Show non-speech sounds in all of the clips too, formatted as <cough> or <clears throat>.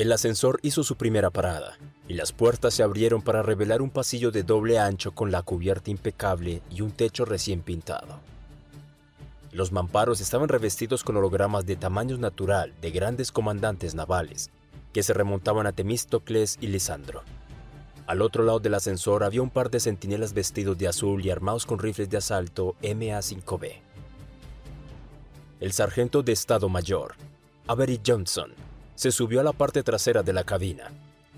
El ascensor hizo su primera parada y las puertas se abrieron para revelar un pasillo de doble ancho con la cubierta impecable y un techo recién pintado. Los mamparos estaban revestidos con hologramas de tamaño natural de grandes comandantes navales que se remontaban a Temístocles y Lisandro. Al otro lado del ascensor había un par de centinelas vestidos de azul y armados con rifles de asalto MA-5B. El sargento de Estado Mayor, Avery Johnson, se subió a la parte trasera de la cabina,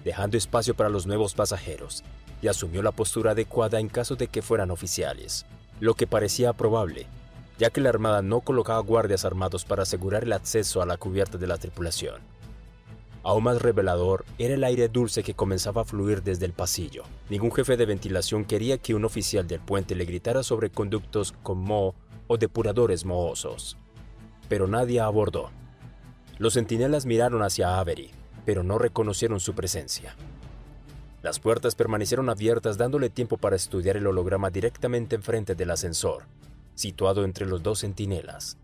dejando espacio para los nuevos pasajeros, y asumió la postura adecuada en caso de que fueran oficiales, lo que parecía probable, ya que la Armada no colocaba guardias armados para asegurar el acceso a la cubierta de la tripulación. Aún más revelador era el aire dulce que comenzaba a fluir desde el pasillo. Ningún jefe de ventilación quería que un oficial del puente le gritara sobre conductos con moho o depuradores mohosos. Pero nadie abordó. Los centinelas miraron hacia Avery, pero no reconocieron su presencia. Las puertas permanecieron abiertas dándole tiempo para estudiar el holograma directamente enfrente del ascensor, situado entre los dos centinelas.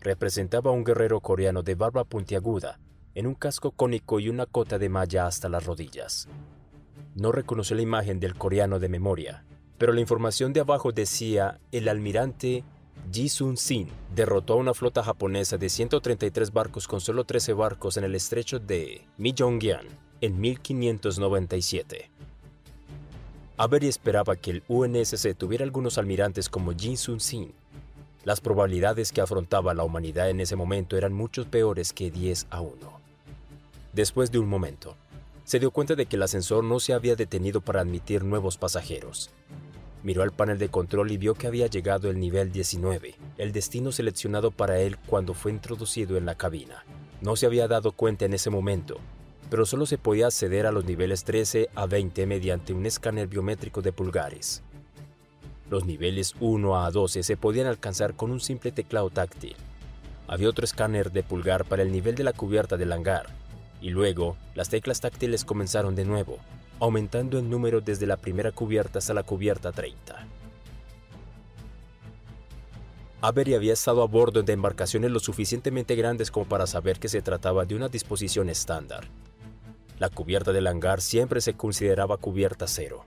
Representaba a un guerrero coreano de barba puntiaguda en un casco cónico y una cota de malla hasta las rodillas. No reconoció la imagen del coreano de memoria, pero la información de abajo decía el almirante Ji Sun-sin derrotó a una flota japonesa de 133 barcos con solo 13 barcos en el estrecho de Myongyan en 1597. Avery esperaba que el UNSC tuviera algunos almirantes como Jin Sun-sin. Las probabilidades que afrontaba la humanidad en ese momento eran mucho peores que 10 a 1. Después de un momento, se dio cuenta de que el ascensor no se había detenido para admitir nuevos pasajeros. Miró al panel de control y vio que había llegado el nivel 19, el destino seleccionado para él cuando fue introducido en la cabina. No se había dado cuenta en ese momento, pero solo se podía acceder a los niveles 13 a 20 mediante un escáner biométrico de pulgares. Los niveles 1 a 12 se podían alcanzar con un simple teclado táctil. Había otro escáner de pulgar para el nivel de la cubierta del hangar, y luego las teclas táctiles comenzaron de nuevo, aumentando en número desde la primera cubierta hasta la cubierta 30. Avery había estado a bordo de embarcaciones lo suficientemente grandes como para saber que se trataba de una disposición estándar. La cubierta del hangar siempre se consideraba cubierta cero.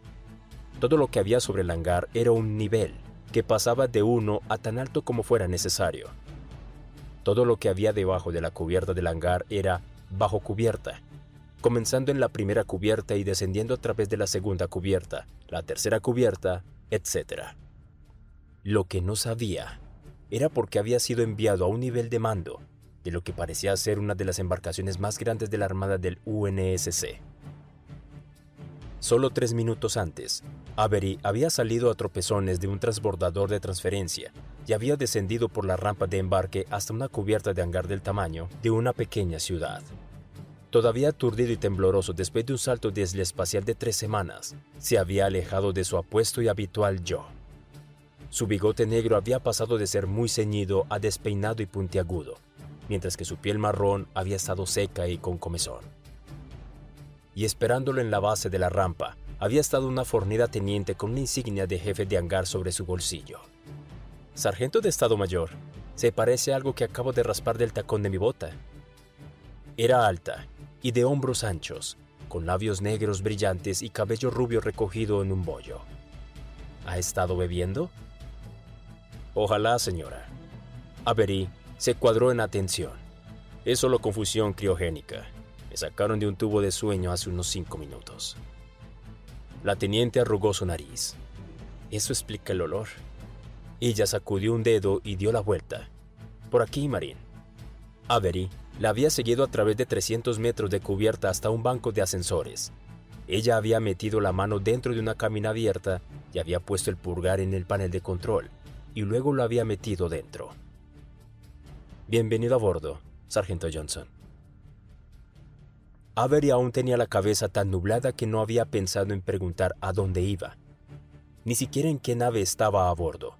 Todo lo que había sobre el hangar era un nivel, que pasaba de uno a tan alto como fuera necesario. Todo lo que había debajo de la cubierta del hangar era bajo cubierta, comenzando en la primera cubierta y descendiendo a través de la segunda cubierta, la tercera cubierta, etc. Lo que no sabía era porque había sido enviado a un nivel de mando de lo que parecía ser una de las embarcaciones más grandes de la Armada del UNSC. Solo tres minutos antes, Avery había salido a tropezones de un transbordador de transferencia y había descendido por la rampa de embarque hasta una cubierta de hangar del tamaño de una pequeña ciudad. Todavía aturdido y tembloroso después de un salto desde espacial de tres semanas, se había alejado de su apuesto y habitual yo. Su bigote negro había pasado de ser muy ceñido a despeinado y puntiagudo, mientras que su piel marrón había estado seca y con comezón. Y esperándolo en la base de la rampa, había estado una fornida teniente con una insignia de jefe de hangar sobre su bolsillo. Sargento de Estado Mayor, se parece a algo que acabo de raspar del tacón de mi bota. Era alta y de hombros anchos, con labios negros brillantes y cabello rubio recogido en un bollo. ¿Ha estado bebiendo? Ojalá, señora. Avery se cuadró en atención. Es solo confusión criogénica. Me sacaron de un tubo de sueño hace unos cinco minutos. La teniente arrugó su nariz. Eso explica el olor. Ella sacudió un dedo y dio la vuelta. Por aquí, Marín. Avery la había seguido a través de 300 metros de cubierta hasta un banco de ascensores. Ella había metido la mano dentro de una cabina abierta y había puesto el pulgar en el panel de control, y luego lo había metido dentro. Bienvenido a bordo, Sargento Johnson. Avery aún tenía la cabeza tan nublada que no había pensado en preguntar a dónde iba, ni siquiera en qué nave estaba a bordo.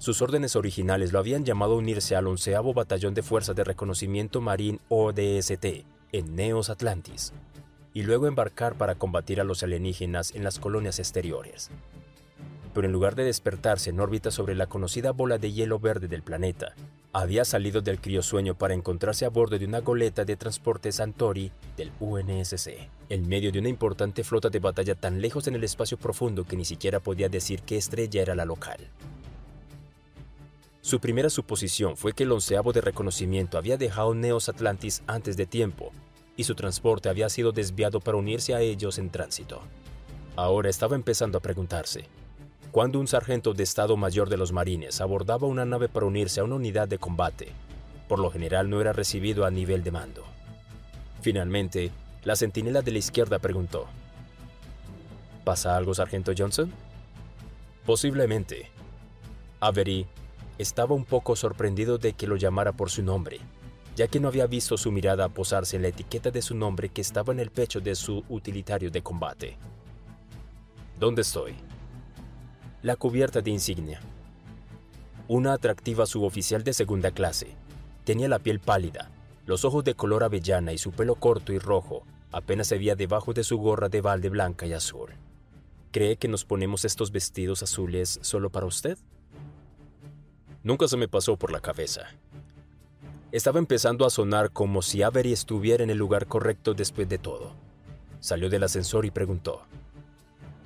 Sus órdenes originales lo habían llamado a unirse al onceavo Batallón de Fuerzas de Reconocimiento Marín ODST en Neos Atlantis, y luego embarcar para combatir a los alienígenas en las colonias exteriores. Pero en lugar de despertarse en órbita sobre la conocida bola de hielo verde del planeta, había salido del criosueño para encontrarse a bordo de una goleta de transporte Santori del UNSC, en medio de una importante flota de batalla tan lejos en el espacio profundo que ni siquiera podía decir qué estrella era la local. Su primera suposición fue que el onceavo de reconocimiento había dejado Neos Atlantis antes de tiempo y su transporte había sido desviado para unirse a ellos en tránsito. Ahora estaba empezando a preguntarse, cuando un sargento de Estado Mayor de los Marines abordaba una nave para unirse a una unidad de combate, por lo general no era recibido a nivel de mando. Finalmente, la centinela de la izquierda preguntó, ¿Pasa algo, sargento Johnson? Posiblemente. Avery estaba un poco sorprendido de que lo llamara por su nombre, ya que no había visto su mirada posarse en la etiqueta de su nombre que estaba en el pecho de su utilitario de combate. ¿Dónde estoy? la cubierta de insignia. Una atractiva suboficial de segunda clase. Tenía la piel pálida, los ojos de color avellana y su pelo corto y rojo apenas se veía debajo de su gorra de balde blanca y azul. ¿Cree que nos ponemos estos vestidos azules solo para usted? Nunca se me pasó por la cabeza. Estaba empezando a sonar como si Avery estuviera en el lugar correcto después de todo. Salió del ascensor y preguntó.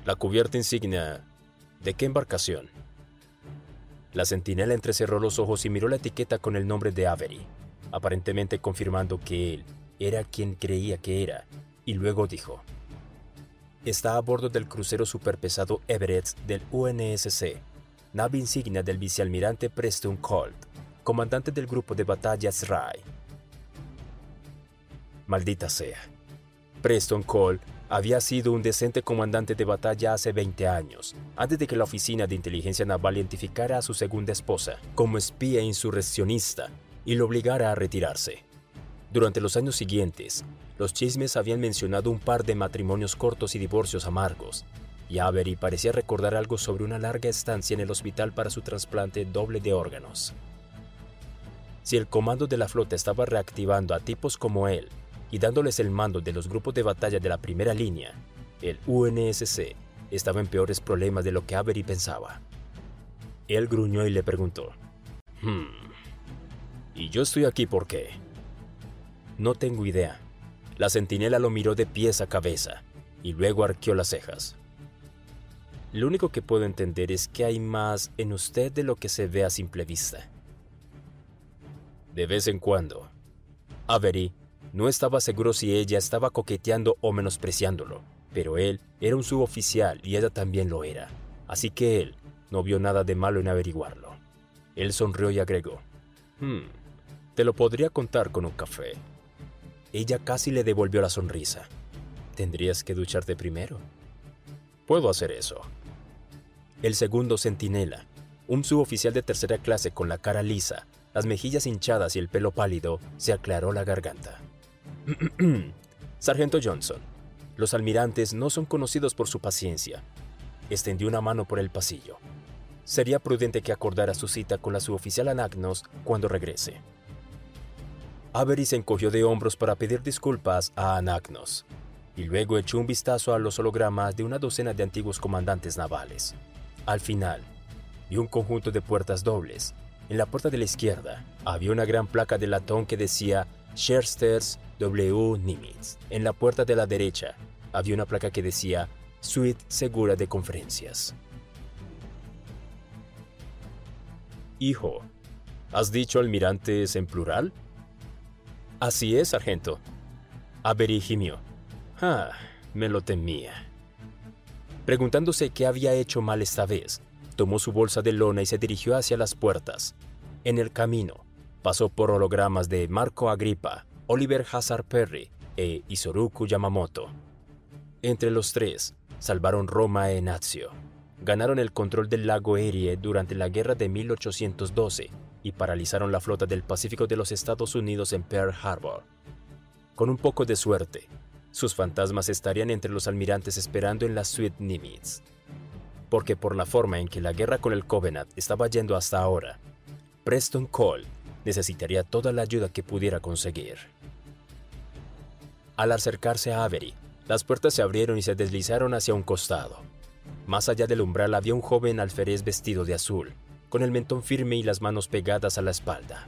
La cubierta insignia ¿De qué embarcación? La centinela entrecerró los ojos y miró la etiqueta con el nombre de Avery, aparentemente confirmando que él era quien creía que era, y luego dijo, Está a bordo del crucero superpesado Everett del UNSC, nave insignia del vicealmirante Preston Colt, comandante del grupo de batallas Rai. Maldita sea. Preston Colt había sido un decente comandante de batalla hace 20 años, antes de que la Oficina de Inteligencia Naval identificara a su segunda esposa como espía insurreccionista y lo obligara a retirarse. Durante los años siguientes, los chismes habían mencionado un par de matrimonios cortos y divorcios amargos, y Avery parecía recordar algo sobre una larga estancia en el hospital para su trasplante doble de órganos. Si el comando de la flota estaba reactivando a tipos como él, y dándoles el mando de los grupos de batalla de la primera línea, el UNSC estaba en peores problemas de lo que Avery pensaba. Él gruñó y le preguntó, Hmm, ¿y yo estoy aquí por qué? No tengo idea. La centinela lo miró de pies a cabeza y luego arqueó las cejas. Lo único que puedo entender es que hay más en usted de lo que se ve a simple vista. De vez en cuando, Avery no estaba seguro si ella estaba coqueteando o menospreciándolo, pero él era un suboficial y ella también lo era, así que él no vio nada de malo en averiguarlo. Él sonrió y agregó, hmm, te lo podría contar con un café. Ella casi le devolvió la sonrisa. ¿Tendrías que ducharte primero? Puedo hacer eso. El segundo centinela, un suboficial de tercera clase con la cara lisa, las mejillas hinchadas y el pelo pálido, se aclaró la garganta. <clears throat> Sargento Johnson, los almirantes no son conocidos por su paciencia. Extendió una mano por el pasillo. Sería prudente que acordara su cita con la suboficial Anagnos cuando regrese. Avery se encogió de hombros para pedir disculpas a Anagnos y luego echó un vistazo a los hologramas de una docena de antiguos comandantes navales. Al final, vio un conjunto de puertas dobles. En la puerta de la izquierda había una gran placa de latón que decía Schersters W. Nimitz. En la puerta de la derecha había una placa que decía Suite Segura de Conferencias. Hijo, ¿has dicho almirantes en plural? Así es, sargento. Avery gimió. Ah, me lo temía. Preguntándose qué había hecho mal esta vez, tomó su bolsa de lona y se dirigió hacia las puertas. En el camino, pasó por hologramas de Marco Agripa, Oliver Hazard Perry e Isoruku Yamamoto. Entre los tres, salvaron Roma e Nazio, ganaron el control del lago Erie durante la guerra de 1812 y paralizaron la flota del Pacífico de los Estados Unidos en Pearl Harbor. Con un poco de suerte, sus fantasmas estarían entre los almirantes esperando en la suite Nimitz. Porque por la forma en que la guerra con el Covenant estaba yendo hasta ahora, Preston Cole necesitaría toda la ayuda que pudiera conseguir. Al acercarse a Avery, las puertas se abrieron y se deslizaron hacia un costado. Más allá del umbral había un joven alférez vestido de azul, con el mentón firme y las manos pegadas a la espalda.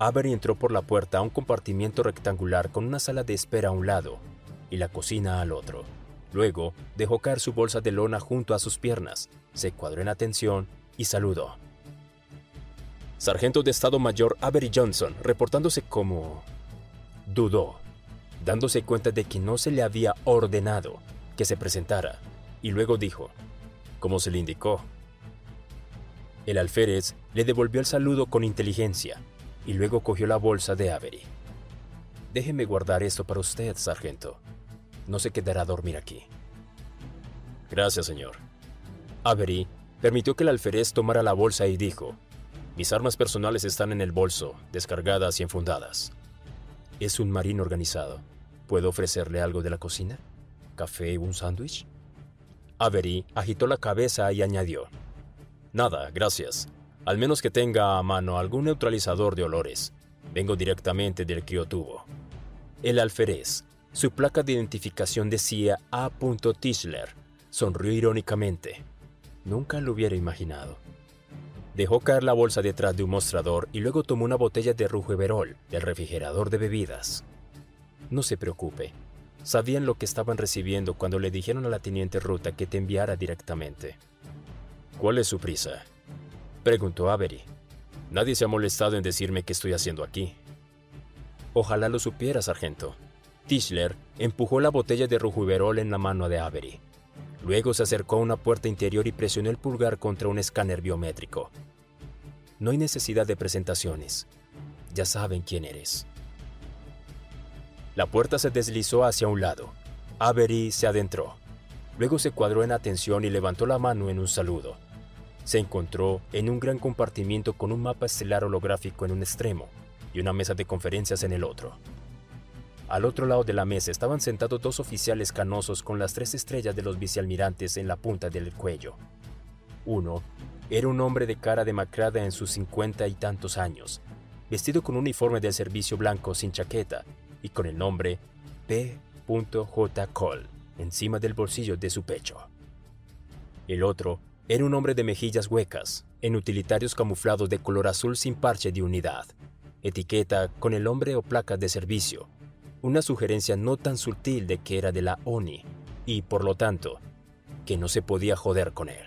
Avery entró por la puerta a un compartimiento rectangular con una sala de espera a un lado y la cocina al otro. Luego dejó caer su bolsa de lona junto a sus piernas, se cuadró en atención y saludó. Sargento de Estado Mayor Avery Johnson, reportándose como... Dudó, dándose cuenta de que no se le había ordenado que se presentara, y luego dijo, como se le indicó. El alférez le devolvió el saludo con inteligencia y luego cogió la bolsa de Avery. Déjeme guardar esto para usted, sargento. No se quedará a dormir aquí. Gracias, señor. Avery permitió que el alférez tomara la bolsa y dijo, mis armas personales están en el bolso, descargadas y enfundadas. Es un marino organizado. ¿Puedo ofrecerle algo de la cocina? ¿Café o un sándwich? Avery agitó la cabeza y añadió, Nada, gracias. Al menos que tenga a mano algún neutralizador de olores. Vengo directamente del criotubo. El alférez, su placa de identificación decía A. Tischler, sonrió irónicamente. Nunca lo hubiera imaginado. Dejó caer la bolsa detrás de un mostrador y luego tomó una botella de Rujuverol del refrigerador de bebidas. No se preocupe, Sabían lo que estaban recibiendo cuando le dijeron a la teniente Ruta que te enviara directamente. ¿Cuál es su prisa? Preguntó Avery. Nadie se ha molestado en decirme qué estoy haciendo aquí. Ojalá lo supiera, sargento. Tischler empujó la botella de rujuverol en la mano de Avery. Luego se acercó a una puerta interior y presionó el pulgar contra un escáner biométrico. No hay necesidad de presentaciones. Ya saben quién eres. La puerta se deslizó hacia un lado. Avery se adentró. Luego se cuadró en atención y levantó la mano en un saludo. Se encontró en un gran compartimiento con un mapa estelar holográfico en un extremo y una mesa de conferencias en el otro. Al otro lado de la mesa estaban sentados dos oficiales canosos con las tres estrellas de los vicealmirantes en la punta del cuello. Uno era un hombre de cara demacrada en sus cincuenta y tantos años, vestido con un uniforme de servicio blanco sin chaqueta y con el nombre P.J. Cole encima del bolsillo de su pecho. El otro era un hombre de mejillas huecas, en utilitarios camuflados de color azul sin parche de unidad, etiqueta con el nombre o placa de servicio, una sugerencia no tan sutil de que era de la ONI y, por lo tanto, que no se podía joder con él.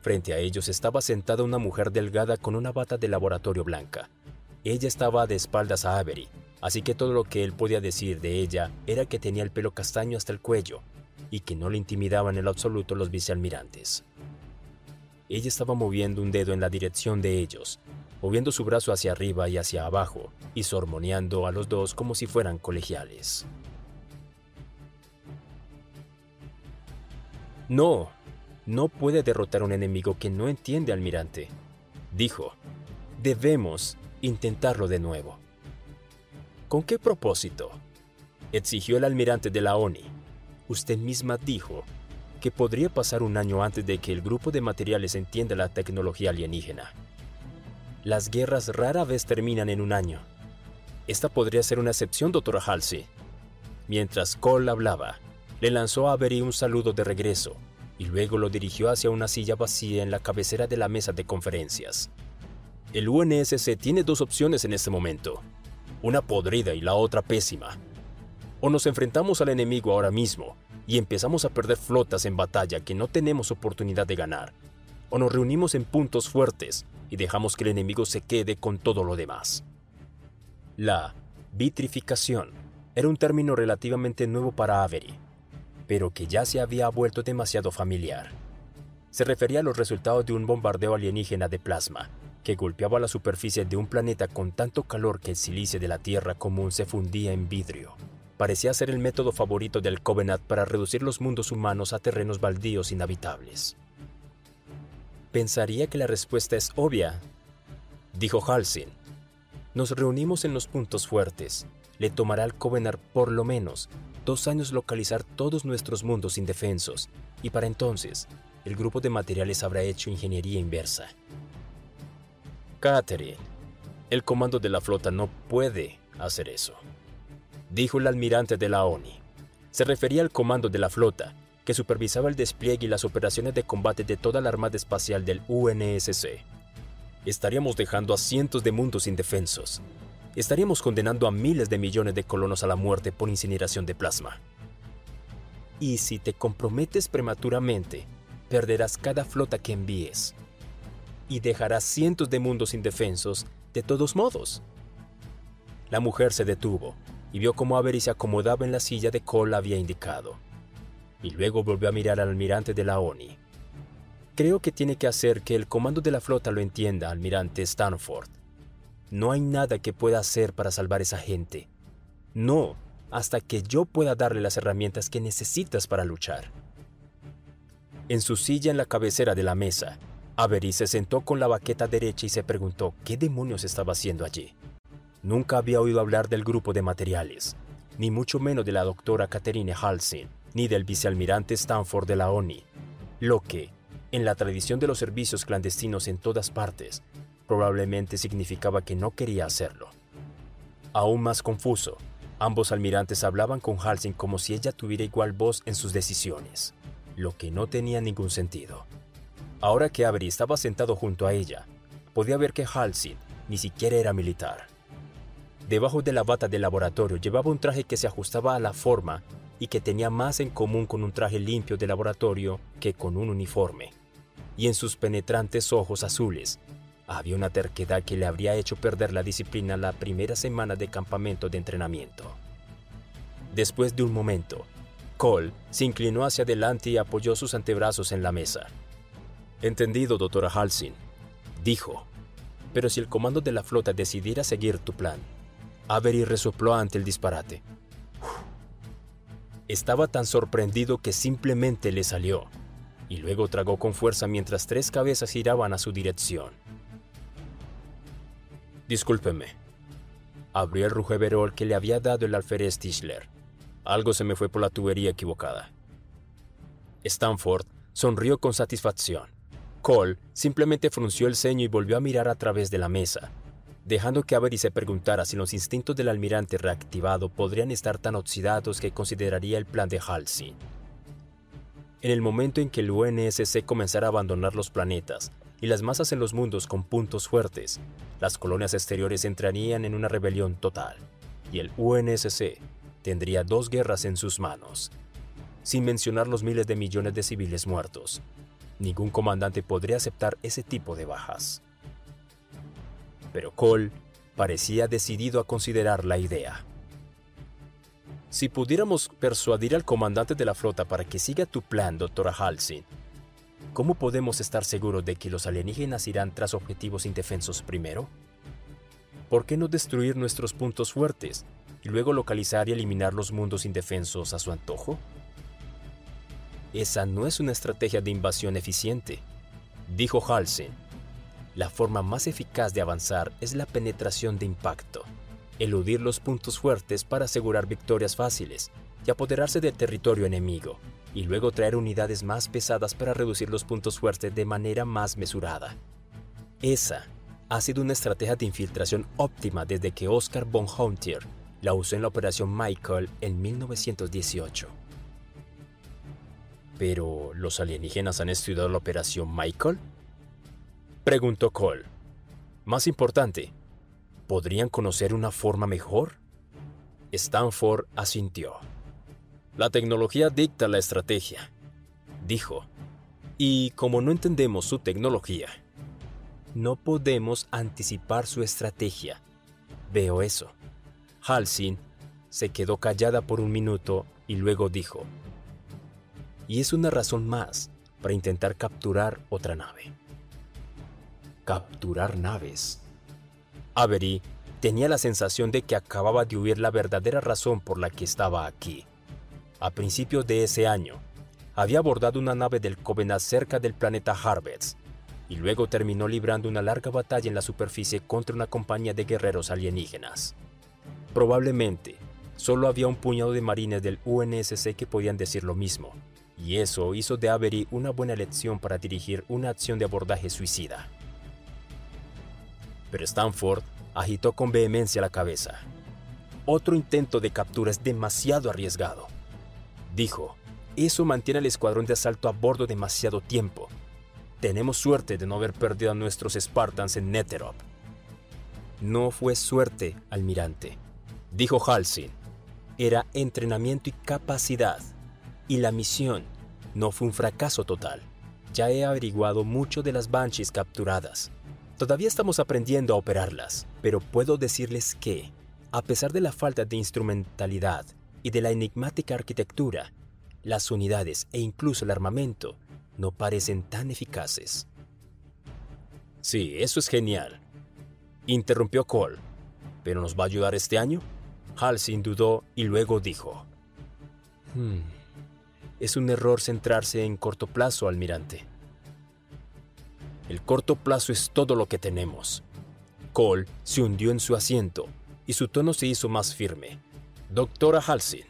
Frente a ellos estaba sentada una mujer delgada con una bata de laboratorio blanca. Ella estaba de espaldas a Avery, así que todo lo que él podía decir de ella era que tenía el pelo castaño hasta el cuello y que no le intimidaban en lo absoluto los vicealmirantes. Ella estaba moviendo un dedo en la dirección de ellos, moviendo su brazo hacia arriba y hacia abajo, y sormoneando a los dos como si fueran colegiales. No, no puede derrotar a un enemigo que no entiende, almirante, dijo. Debemos intentarlo de nuevo. ¿Con qué propósito? exigió el almirante de la ONI. Usted misma dijo que podría pasar un año antes de que el grupo de materiales entienda la tecnología alienígena. Las guerras rara vez terminan en un año. Esta podría ser una excepción, doctora Halsey. Mientras Cole hablaba, le lanzó a Avery un saludo de regreso y luego lo dirigió hacia una silla vacía en la cabecera de la mesa de conferencias. El UNSC tiene dos opciones en este momento una podrida y la otra pésima. O nos enfrentamos al enemigo ahora mismo y empezamos a perder flotas en batalla que no tenemos oportunidad de ganar, o nos reunimos en puntos fuertes y dejamos que el enemigo se quede con todo lo demás. La vitrificación era un término relativamente nuevo para Avery, pero que ya se había vuelto demasiado familiar. Se refería a los resultados de un bombardeo alienígena de plasma que golpeaba la superficie de un planeta con tanto calor que el silicio de la Tierra común se fundía en vidrio. Parecía ser el método favorito del Covenant para reducir los mundos humanos a terrenos baldíos inhabitables. Pensaría que la respuesta es obvia, dijo Halsin. Nos reunimos en los puntos fuertes. Le tomará al Covenant por lo menos dos años localizar todos nuestros mundos indefensos, y para entonces, el grupo de materiales habrá hecho ingeniería inversa. Catherine, el comando de la flota no puede hacer eso, dijo el almirante de la ONI. Se refería al comando de la flota, que supervisaba el despliegue y las operaciones de combate de toda la Armada Espacial del UNSC. estaríamos dejando a cientos de mundos indefensos. Estaríamos condenando a miles de millones de colonos a la muerte por incineración de plasma. Y si te comprometes prematuramente, perderás cada flota que envíes. Y dejarás cientos de mundos indefensos de todos modos. La mujer se detuvo y vio cómo Avery se acomodaba en la silla de Cole había indicado. Y luego volvió a mirar al almirante de la ONI. Creo que tiene que hacer que el comando de la flota lo entienda, almirante Stanford. No hay nada que pueda hacer para salvar a esa gente. No, hasta que yo pueda darle las herramientas que necesitas para luchar. En su silla en la cabecera de la mesa, Avery se sentó con la baqueta derecha y se preguntó qué demonios estaba haciendo allí. Nunca había oído hablar del grupo de materiales, ni mucho menos de la doctora Catherine Halsey, ni del vicealmirante Stanford de la ONI, lo que, en la tradición de los servicios clandestinos en todas partes, probablemente significaba que no quería hacerlo. Aún más confuso, ambos almirantes hablaban con Halsey como si ella tuviera igual voz en sus decisiones, lo que no tenía ningún sentido. Ahora que Avery estaba sentado junto a ella, podía ver que Halsey ni siquiera era militar. Debajo de la bata del laboratorio llevaba un traje que se ajustaba a la forma y que tenía más en común con un traje limpio de laboratorio que con un uniforme. Y en sus penetrantes ojos azules había una terquedad que le habría hecho perder la disciplina la primera semana de campamento de entrenamiento. Después de un momento, Cole se inclinó hacia adelante y apoyó sus antebrazos en la mesa. Entendido, doctora Halsin, dijo. Pero si el comando de la flota decidiera seguir tu plan, Avery resopló ante el disparate. Estaba tan sorprendido que simplemente le salió, y luego tragó con fuerza mientras tres cabezas giraban a su dirección. Discúlpeme. Abrió el rujeverol que le había dado el alférez Tischler. Algo se me fue por la tubería equivocada. Stanford sonrió con satisfacción. Cole simplemente frunció el ceño y volvió a mirar a través de la mesa, dejando que Avery se preguntara si los instintos del almirante reactivado podrían estar tan oxidados que consideraría el plan de Halsey. En el momento en que el UNSC comenzara a abandonar los planetas y las masas en los mundos con puntos fuertes, las colonias exteriores entrarían en una rebelión total, y el UNSC tendría dos guerras en sus manos, sin mencionar los miles de millones de civiles muertos. Ningún comandante podría aceptar ese tipo de bajas pero Cole parecía decidido a considerar la idea. Si pudiéramos persuadir al comandante de la flota para que siga tu plan, doctora Halsey, ¿cómo podemos estar seguros de que los alienígenas irán tras objetivos indefensos primero? ¿Por qué no destruir nuestros puntos fuertes y luego localizar y eliminar los mundos indefensos a su antojo? Esa no es una estrategia de invasión eficiente, dijo Halsey la forma más eficaz de avanzar es la penetración de impacto, eludir los puntos fuertes para asegurar victorias fáciles y apoderarse del territorio enemigo, y luego traer unidades más pesadas para reducir los puntos fuertes de manera más mesurada. Esa ha sido una estrategia de infiltración óptima desde que Oscar von Hauntier la usó en la Operación Michael en 1918. Pero, ¿los alienígenas han estudiado la Operación Michael? Preguntó Cole. Más importante, ¿podrían conocer una forma mejor? Stanford asintió. La tecnología dicta la estrategia, dijo. Y como no entendemos su tecnología, no podemos anticipar su estrategia. Veo eso. Halsin se quedó callada por un minuto y luego dijo, y es una razón más para intentar capturar otra nave capturar naves. Avery tenía la sensación de que acababa de huir la verdadera razón por la que estaba aquí. A principios de ese año, había abordado una nave del Covenant cerca del planeta Harvest y luego terminó librando una larga batalla en la superficie contra una compañía de guerreros alienígenas. Probablemente, solo había un puñado de marines del UNSC que podían decir lo mismo, y eso hizo de Avery una buena elección para dirigir una acción de abordaje suicida pero Stanford agitó con vehemencia la cabeza. Otro intento de captura es demasiado arriesgado. Dijo, eso mantiene al escuadrón de asalto a bordo demasiado tiempo. Tenemos suerte de no haber perdido a nuestros Spartans en Netherop. No fue suerte, almirante, dijo Halsin. Era entrenamiento y capacidad. Y la misión no fue un fracaso total. Ya he averiguado mucho de las Banshees capturadas. Todavía estamos aprendiendo a operarlas, pero puedo decirles que, a pesar de la falta de instrumentalidad y de la enigmática arquitectura, las unidades e incluso el armamento no parecen tan eficaces. Sí, eso es genial, interrumpió Cole. ¿Pero nos va a ayudar este año? Halsey dudó y luego dijo: hmm, Es un error centrarse en corto plazo, almirante. El corto plazo es todo lo que tenemos. Cole se hundió en su asiento y su tono se hizo más firme. Doctora Halsey,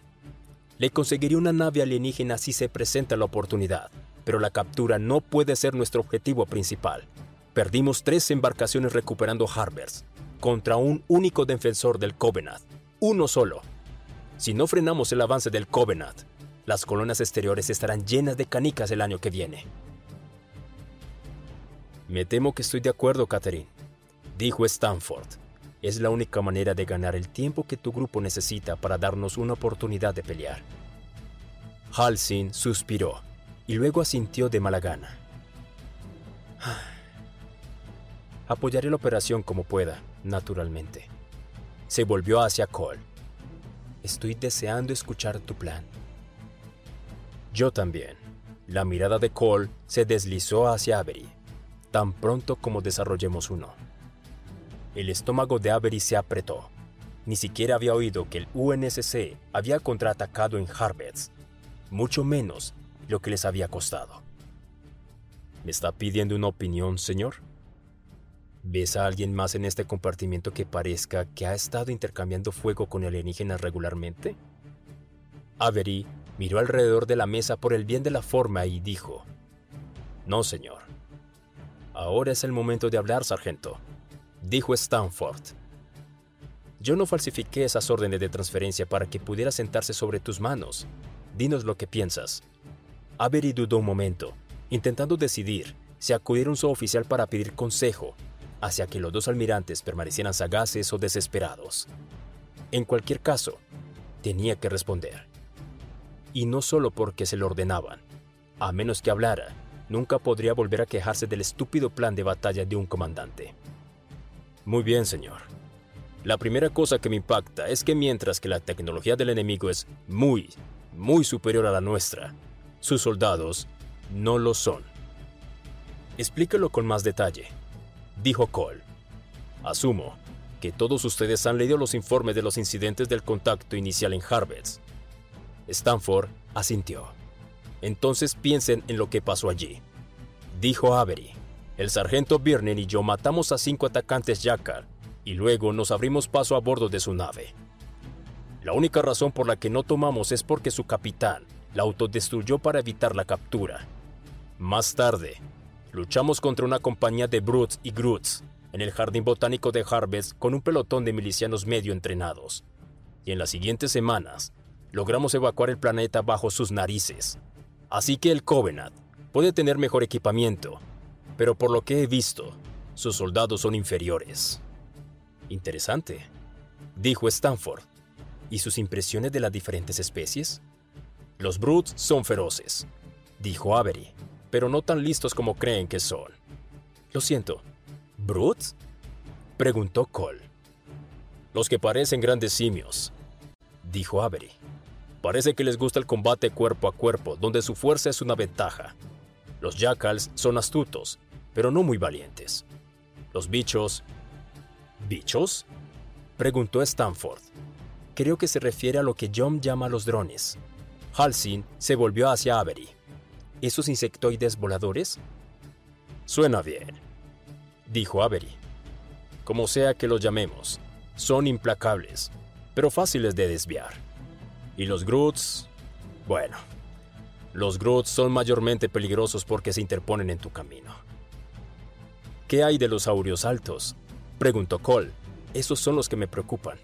le conseguiría una nave alienígena si se presenta la oportunidad, pero la captura no puede ser nuestro objetivo principal. Perdimos tres embarcaciones recuperando Harbers contra un único defensor del Covenant, uno solo. Si no frenamos el avance del Covenant, las colonias exteriores estarán llenas de canicas el año que viene. Me temo que estoy de acuerdo, Catherine, dijo Stanford. Es la única manera de ganar el tiempo que tu grupo necesita para darnos una oportunidad de pelear. Halsin suspiró y luego asintió de mala gana. <sighs> Apoyaré la operación como pueda, naturalmente. Se volvió hacia Cole. Estoy deseando escuchar tu plan. Yo también. La mirada de Cole se deslizó hacia Avery, tan pronto como desarrollemos uno. El estómago de Avery se apretó. Ni siquiera había oído que el UNSC había contraatacado en Harvest, mucho menos lo que les había costado. ¿Me está pidiendo una opinión, señor? ¿Ves a alguien más en este compartimiento que parezca que ha estado intercambiando fuego con alienígenas regularmente? Avery miró alrededor de la mesa por el bien de la forma y dijo, No, señor. Ahora es el momento de hablar, sargento, dijo Stanford. Yo no falsifiqué esas órdenes de transferencia para que pudiera sentarse sobre tus manos. Dinos lo que piensas. Avery dudó un momento, intentando decidir si acudir a un suboficial para pedir consejo hacia que los dos almirantes permanecieran sagaces o desesperados. En cualquier caso, tenía que responder. Y no solo porque se lo ordenaban. A menos que hablara, nunca podría volver a quejarse del estúpido plan de batalla de un comandante. Muy bien, señor. La primera cosa que me impacta es que mientras que la tecnología del enemigo es muy, muy superior a la nuestra, sus soldados no lo son. Explíquelo con más detalle dijo Cole. Asumo que todos ustedes han leído los informes de los incidentes del contacto inicial en Harvest. Stanford asintió. Entonces piensen en lo que pasó allí. Dijo Avery. El sargento Birnen y yo matamos a cinco atacantes Yakar y luego nos abrimos paso a bordo de su nave. La única razón por la que no tomamos es porque su capitán la autodestruyó para evitar la captura. Más tarde, Luchamos contra una compañía de Brutes y Groots en el jardín botánico de Harvest con un pelotón de milicianos medio entrenados. Y en las siguientes semanas, logramos evacuar el planeta bajo sus narices. Así que el Covenant puede tener mejor equipamiento, pero por lo que he visto, sus soldados son inferiores. Interesante, dijo Stanford. ¿Y sus impresiones de las diferentes especies? Los Brutes son feroces, dijo Avery pero no tan listos como creen que son. Lo siento, ¿Brutes? preguntó Cole. Los que parecen grandes simios, dijo Avery. Parece que les gusta el combate cuerpo a cuerpo, donde su fuerza es una ventaja. Los jackals son astutos, pero no muy valientes. Los bichos... ¿Bichos? preguntó Stanford. Creo que se refiere a lo que John llama los drones. Halsin se volvió hacia Avery esos insectoides voladores? Suena bien, dijo Avery. Como sea que los llamemos, son implacables, pero fáciles de desviar. Y los Groots, bueno, los Groots son mayormente peligrosos porque se interponen en tu camino. ¿Qué hay de los saurios altos? preguntó Cole. Esos son los que me preocupan.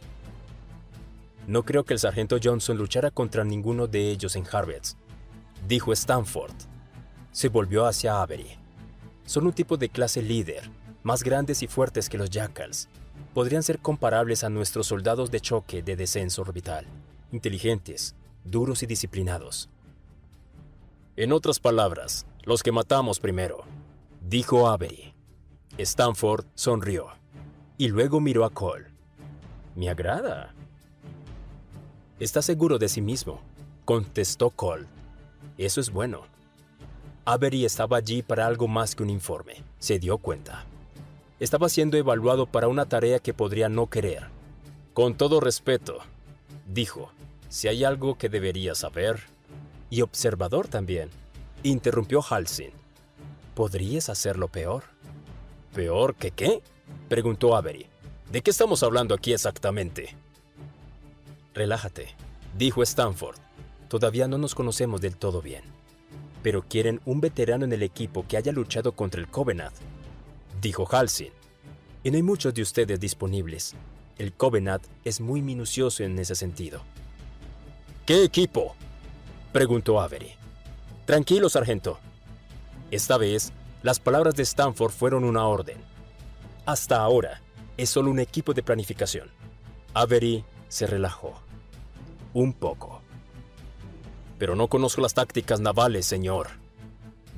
No creo que el sargento Johnson luchara contra ninguno de ellos en Harvest, dijo Stanford. Se volvió hacia Avery. son un tipo de clase líder, más grandes y fuertes que los Jackals. Podrían ser comparables a nuestros soldados de choque de descenso orbital, inteligentes, duros y disciplinados. En otras palabras, los que matamos primero, dijo Avery. Stanford sonrió y luego miró a Cole. Me agrada. Está seguro de sí mismo, contestó Cole. Eso es bueno. Avery estaba allí para algo más que un informe, se dio cuenta. Estaba siendo evaluado para una tarea que podría no querer. Con todo respeto, dijo, si hay algo que debería saber, y observador también, interrumpió Halsin. ¿Podrías hacerlo peor? ¿Peor que qué? preguntó Avery. ¿De qué estamos hablando aquí exactamente? Relájate, dijo Stanford. Todavía no nos conocemos del todo bien. Pero quieren un veterano en el equipo que haya luchado contra el Covenant, dijo Halsin. Y hay muchos de ustedes disponibles. El Covenant es muy minucioso en ese sentido. ¿Qué equipo? preguntó Avery. Tranquilo, sargento. Esta vez, las palabras de Stanford fueron una orden. Hasta ahora, es solo un equipo de planificación. Avery se relajó. Un poco. Pero no conozco las tácticas navales, señor.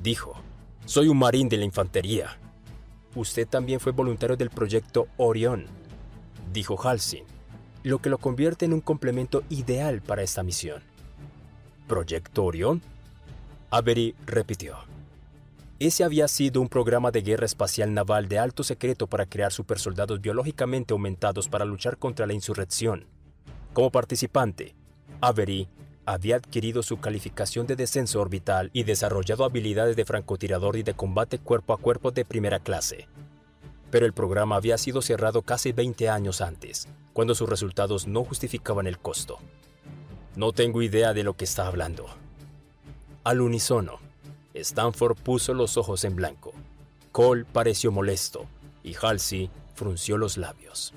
Dijo. Soy un marín de la infantería. Usted también fue voluntario del proyecto Orión, dijo Halsey, lo que lo convierte en un complemento ideal para esta misión. ¿Proyecto Orión? Avery repitió. Ese había sido un programa de guerra espacial naval de alto secreto para crear supersoldados biológicamente aumentados para luchar contra la insurrección. Como participante, Avery había adquirido su calificación de descenso orbital y desarrollado habilidades de francotirador y de combate cuerpo a cuerpo de primera clase. Pero el programa había sido cerrado casi 20 años antes, cuando sus resultados no justificaban el costo. No tengo idea de lo que está hablando. Al unísono, Stanford puso los ojos en blanco. Cole pareció molesto y Halsey frunció los labios.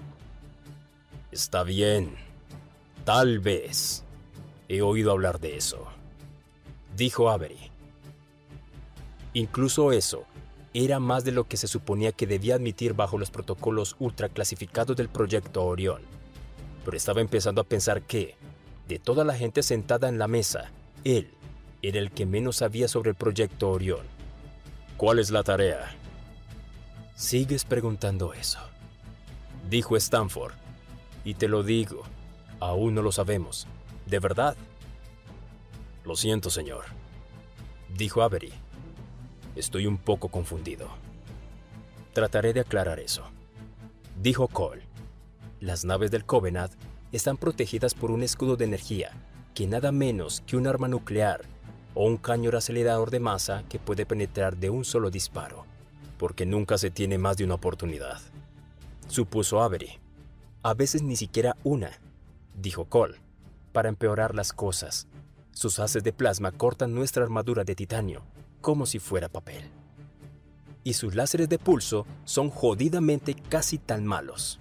Está bien. Tal vez. He oído hablar de eso. Dijo Avery. Incluso eso era más de lo que se suponía que debía admitir bajo los protocolos ultraclasificados del proyecto Orión. Pero estaba empezando a pensar que, de toda la gente sentada en la mesa, él era el que menos sabía sobre el proyecto Orión. ¿Cuál es la tarea? Sigues preguntando eso, dijo Stanford. Y te lo digo, aún no lo sabemos. ¿De verdad? Lo siento, señor, dijo Avery. Estoy un poco confundido. Trataré de aclarar eso, dijo Cole. Las naves del Covenant están protegidas por un escudo de energía que nada menos que un arma nuclear o un cañón acelerador de masa que puede penetrar de un solo disparo, porque nunca se tiene más de una oportunidad. Supuso Avery. A veces ni siquiera una, dijo Cole. Para empeorar las cosas, sus haces de plasma cortan nuestra armadura de titanio, como si fuera papel. Y sus láseres de pulso son jodidamente casi tan malos.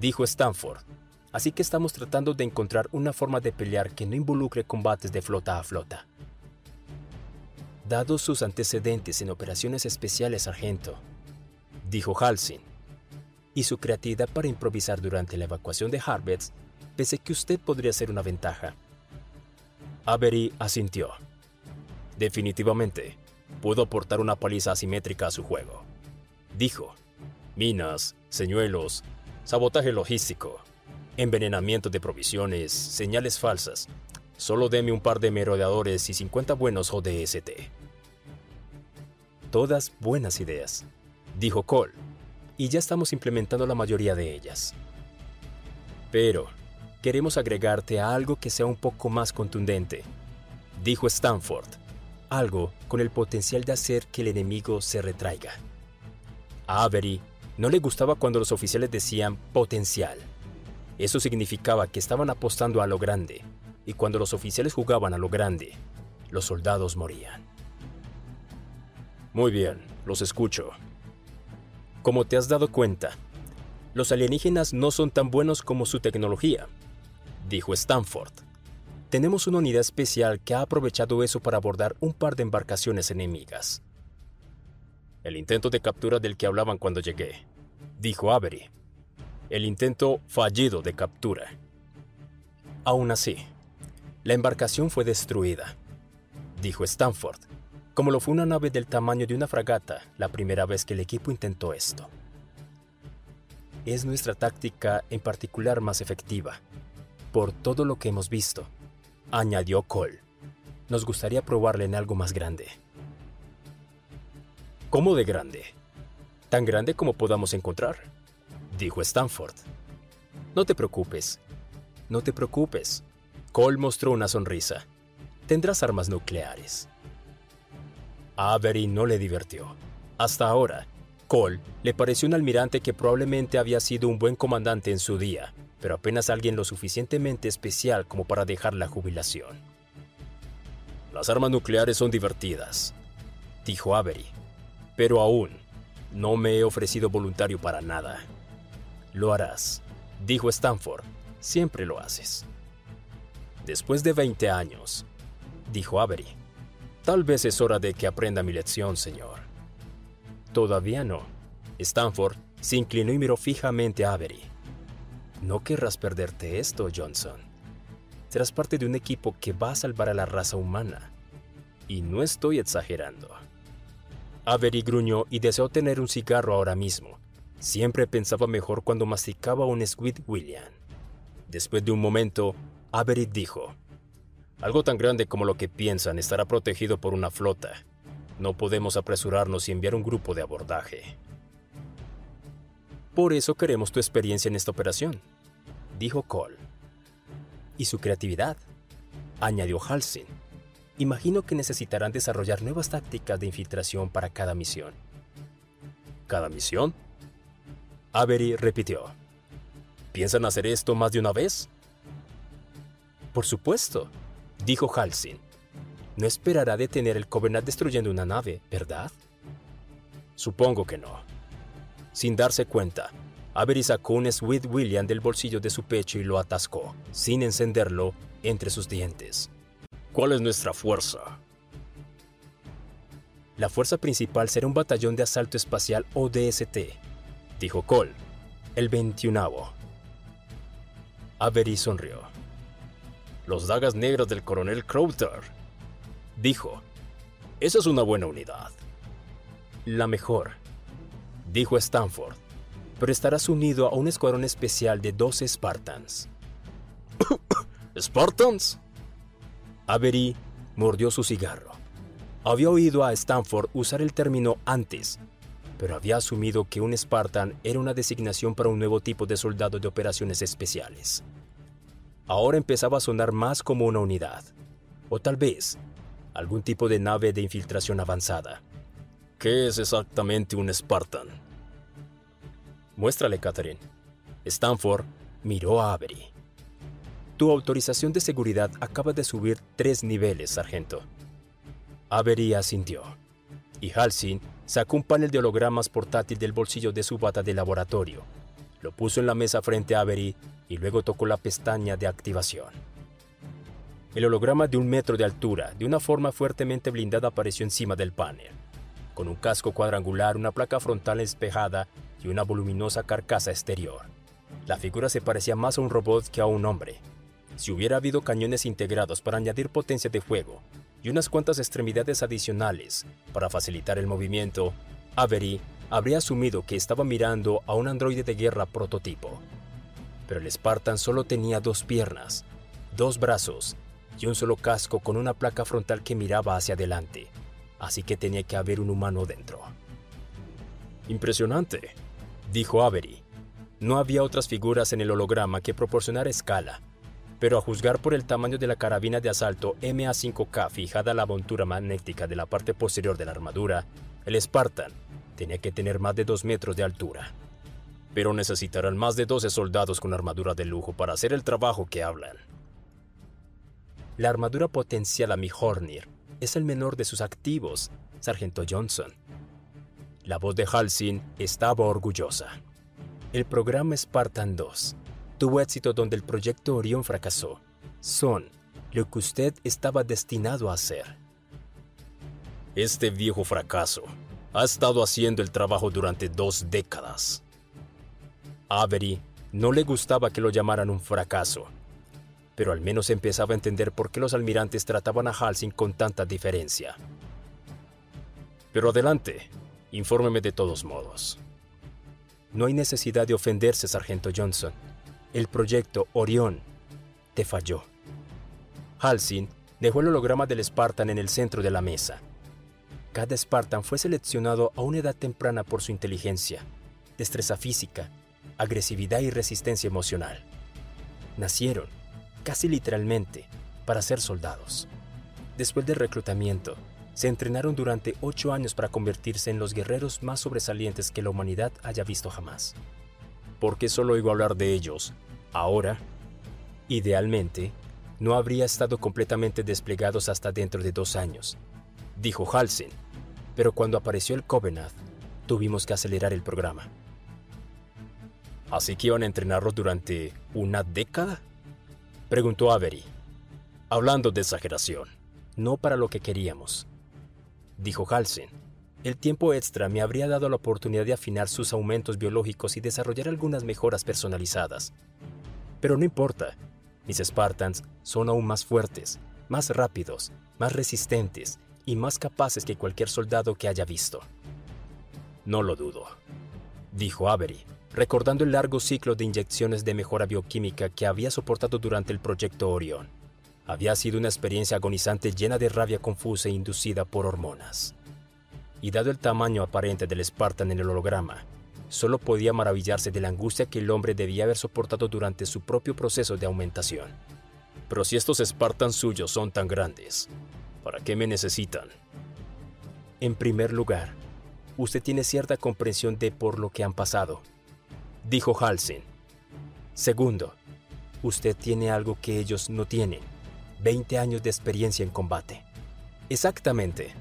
Dijo Stanford. Así que estamos tratando de encontrar una forma de pelear que no involucre combates de flota a flota. Dados sus antecedentes en operaciones especiales, sargento, dijo Halsin, y su creatividad para improvisar durante la evacuación de Harvest, pensé que usted podría ser una ventaja. Avery asintió. Definitivamente, pudo aportar una paliza asimétrica a su juego. Dijo, minas, señuelos, sabotaje logístico, envenenamiento de provisiones, señales falsas, Solo deme un par de merodeadores y 50 buenos ODST. Todas buenas ideas, dijo Cole, y ya estamos implementando la mayoría de ellas. Pero queremos agregarte a algo que sea un poco más contundente, dijo Stanford, algo con el potencial de hacer que el enemigo se retraiga. A Avery no le gustaba cuando los oficiales decían potencial. Eso significaba que estaban apostando a lo grande, y cuando los oficiales jugaban a lo grande, los soldados morían. Muy bien, los escucho. Como te has dado cuenta, los alienígenas no son tan buenos como su tecnología, dijo Stanford. Tenemos una unidad especial que ha aprovechado eso para abordar un par de embarcaciones enemigas. El intento de captura del que hablaban cuando llegué, dijo Avery. El intento fallido de captura. Aún así, la embarcación fue destruida, dijo Stanford, como lo fue una nave del tamaño de una fragata la primera vez que el equipo intentó esto. Es nuestra táctica en particular más efectiva, por todo lo que hemos visto, añadió Cole. Nos gustaría probarle en algo más grande. ¿Cómo de grande? Tan grande como podamos encontrar, dijo Stanford. No te preocupes, no te preocupes. Cole mostró una sonrisa. Tendrás armas nucleares. A Avery no le divirtió. Hasta ahora, Cole le pareció un almirante que probablemente había sido un buen comandante en su día, pero apenas alguien lo suficientemente especial como para dejar la jubilación. Las armas nucleares son divertidas, dijo Avery, pero aún no me he ofrecido voluntario para nada. Lo harás, dijo Stanford, siempre lo haces. Después de 20 años, dijo Avery, tal vez es hora de que aprenda mi lección, señor. Todavía no. Stanford se inclinó y miró fijamente a Avery. No querrás perderte esto, Johnson. Serás parte de un equipo que va a salvar a la raza humana. Y no estoy exagerando. Avery gruñó y deseó tener un cigarro ahora mismo. Siempre pensaba mejor cuando masticaba un Squid William. Después de un momento, Avery dijo, Algo tan grande como lo que piensan estará protegido por una flota. No podemos apresurarnos y enviar un grupo de abordaje. Por eso queremos tu experiencia en esta operación, dijo Cole. Y su creatividad, añadió Halsin. Imagino que necesitarán desarrollar nuevas tácticas de infiltración para cada misión. ¿Cada misión? Avery repitió. ¿Piensan hacer esto más de una vez? Por supuesto, dijo Halsin. No esperará detener el Covenant destruyendo una nave, ¿verdad? Supongo que no. Sin darse cuenta, Avery sacó un Sweet William del bolsillo de su pecho y lo atascó, sin encenderlo, entre sus dientes. ¿Cuál es nuestra fuerza? La fuerza principal será un batallón de asalto espacial o DST, dijo Cole, el 21 Avery sonrió. Los dagas negras del coronel Crowther, dijo. Esa es una buena unidad. La mejor, dijo Stanford, pero estarás unido a un escuadrón especial de 12 Spartans. <coughs> ¿Spartans? Avery mordió su cigarro. Había oído a Stanford usar el término antes, pero había asumido que un Spartan era una designación para un nuevo tipo de soldado de operaciones especiales. Ahora empezaba a sonar más como una unidad, o tal vez algún tipo de nave de infiltración avanzada. ¿Qué es exactamente un Spartan? Muéstrale, Catherine. Stanford miró a Avery. Tu autorización de seguridad acaba de subir tres niveles, sargento. Avery asintió. Y Halsin sacó un panel de hologramas portátil del bolsillo de su bata de laboratorio. Lo puso en la mesa frente a Avery y luego tocó la pestaña de activación. El holograma de un metro de altura, de una forma fuertemente blindada, apareció encima del panel. Con un casco cuadrangular, una placa frontal espejada y una voluminosa carcasa exterior. La figura se parecía más a un robot que a un hombre. Si hubiera habido cañones integrados para añadir potencia de fuego y unas cuantas extremidades adicionales para facilitar el movimiento, Avery habría asumido que estaba mirando a un androide de guerra prototipo. Pero el Spartan solo tenía dos piernas, dos brazos y un solo casco con una placa frontal que miraba hacia adelante, así que tenía que haber un humano dentro. Impresionante, dijo Avery. No había otras figuras en el holograma que proporcionara escala, pero a juzgar por el tamaño de la carabina de asalto MA5K fijada a la montura magnética de la parte posterior de la armadura, el Spartan tenía que tener más de dos metros de altura. Pero necesitarán más de 12 soldados con armadura de lujo para hacer el trabajo que hablan. La armadura potencial a Mjolnir es el menor de sus activos, Sargento Johnson, la voz de Halsin estaba orgullosa. El programa Spartan 2 tuvo éxito donde el proyecto Orión fracasó. Son lo que usted estaba destinado a hacer. Este viejo fracaso, Ha estado haciendo el trabajo durante dos décadas. Avery no le gustaba que lo llamaran un fracaso, pero al menos empezaba a entender por qué los almirantes trataban a Halsing con tanta diferencia. Pero adelante, infórmeme de todos modos. No hay necesidad de ofenderse, Sargento Johnson. El proyecto Orión te falló. Halsing dejó el holograma del Spartan en el centro de la mesa. Cada Spartan fue seleccionado a una edad temprana por su inteligencia, destreza física, agresividad y resistencia emocional. Nacieron, casi literalmente, para ser soldados. Después del reclutamiento, se entrenaron durante ocho años para convertirse en los guerreros más sobresalientes que la humanidad haya visto jamás. ¿Por qué solo oigo hablar de ellos ahora? Idealmente, no habría estado completamente desplegados hasta dentro de dos años, dijo Halsen, pero cuando apareció el Covenant, tuvimos que acelerar el programa. ¿Así que iban a entrenarlos durante una década? Preguntó Avery, hablando de exageración. No para lo que queríamos, dijo Halsen. El tiempo extra me habría dado la oportunidad de afinar sus aumentos biológicos y desarrollar algunas mejoras personalizadas. Pero no importa, mis Spartans son aún más fuertes, más rápidos, más resistentes y más capaces que cualquier soldado que haya visto. No lo dudo, dijo Avery, recordando el largo ciclo de inyecciones de mejora bioquímica que había soportado durante el proyecto Orion. Había sido una experiencia agonizante llena de rabia confusa e inducida por hormonas. Y dado el tamaño aparente del Spartan en el holograma, solo podía maravillarse de la angustia que el hombre debía haber soportado durante su propio proceso de aumentación. Pero si estos Spartans suyos son tan grandes, ¿para qué me necesitan? En primer lugar, usted tiene cierta comprensión de por lo que han pasado, dijo Halsen. Segundo, usted tiene algo que ellos no tienen 20 años de experiencia en combate. Exactamente,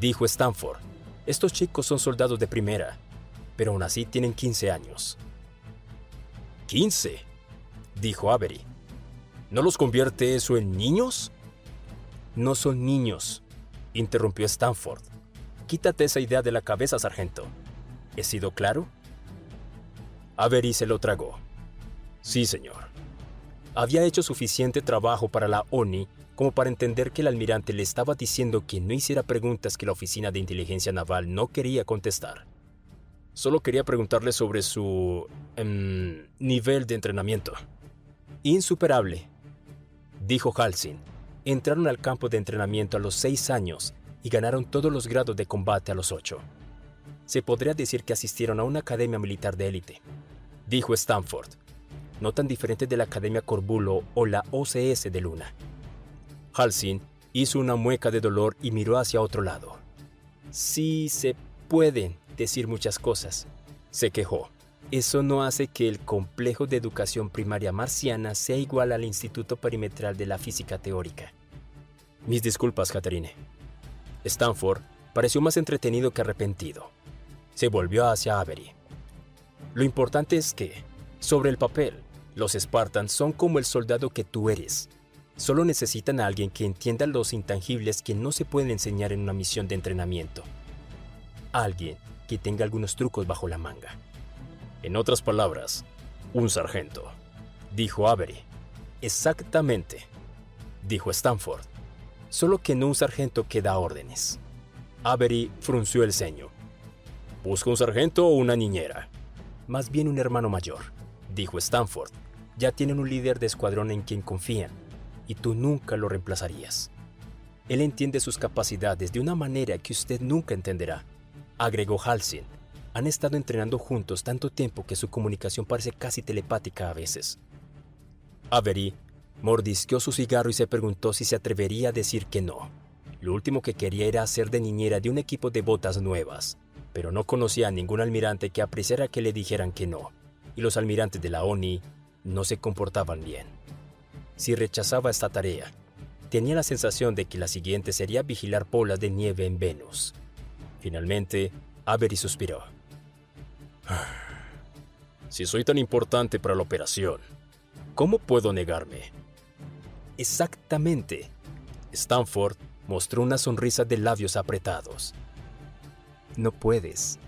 dijo Stanford. Estos chicos son soldados de primera, pero aún así tienen 15 años. ¿15? dijo Avery. ¿No los convierte eso en niños? No son niños, interrumpió Stanford. Quítate esa idea de la cabeza, sargento. ¿He sido claro? Avery se lo tragó. Sí, señor había hecho suficiente trabajo para la ONI como para entender que el almirante le estaba diciendo que no hiciera preguntas que la Oficina de Inteligencia Naval no quería contestar. Solo quería preguntarle sobre su em, nivel de entrenamiento. Insuperable, dijo Halsin. Entraron al campo de entrenamiento a los seis años y ganaron todos los grados de combate a los ocho. Se podría decir que asistieron a una academia militar de élite, dijo Stanford no tan diferente de la Academia Corbulo o la OCS de Luna. Halsin hizo una mueca de dolor y miró hacia otro lado. Sí se pueden decir muchas cosas, se quejó. Eso no hace que el complejo de educación primaria marciana sea igual al Instituto Perimetral de la Física Teórica. Mis disculpas, Catherine. Stanford pareció más entretenido que arrepentido. Se volvió hacia Avery. Lo importante es que, sobre el papel, los Spartans son como el soldado que tú eres. Solo necesitan a alguien que entienda los intangibles que no se pueden enseñar en una misión de entrenamiento. Alguien que tenga algunos trucos bajo la manga. En otras palabras, un sargento, dijo Avery. Exactamente, dijo Stanford. Solo que no un sargento que da órdenes. Avery frunció el ceño. ¿Busca un sargento o una niñera? Más bien un hermano mayor, dijo Stanford, ya tienen un líder de escuadrón en quien confían, y tú nunca lo reemplazarías. Él entiende sus capacidades de una manera que usted nunca entenderá, agregó Halsin. Han estado entrenando juntos tanto tiempo que su comunicación parece casi telepática a veces. Avery mordisqueó su cigarro y se preguntó si se atrevería a decir que no. Lo último que quería era hacer de niñera de un equipo de botas nuevas, pero no conocía a ningún almirante que apreciara que le dijeran que no, y los almirantes de la ONI no se comportaban bien. Si rechazaba esta tarea, tenía la sensación de que la siguiente sería vigilar polas de nieve en Venus. Finalmente, Avery suspiró. <sighs> Si soy tan importante para la operación, ¿cómo puedo negarme? Exactamente. Stanford mostró una sonrisa de labios apretados. No puedes.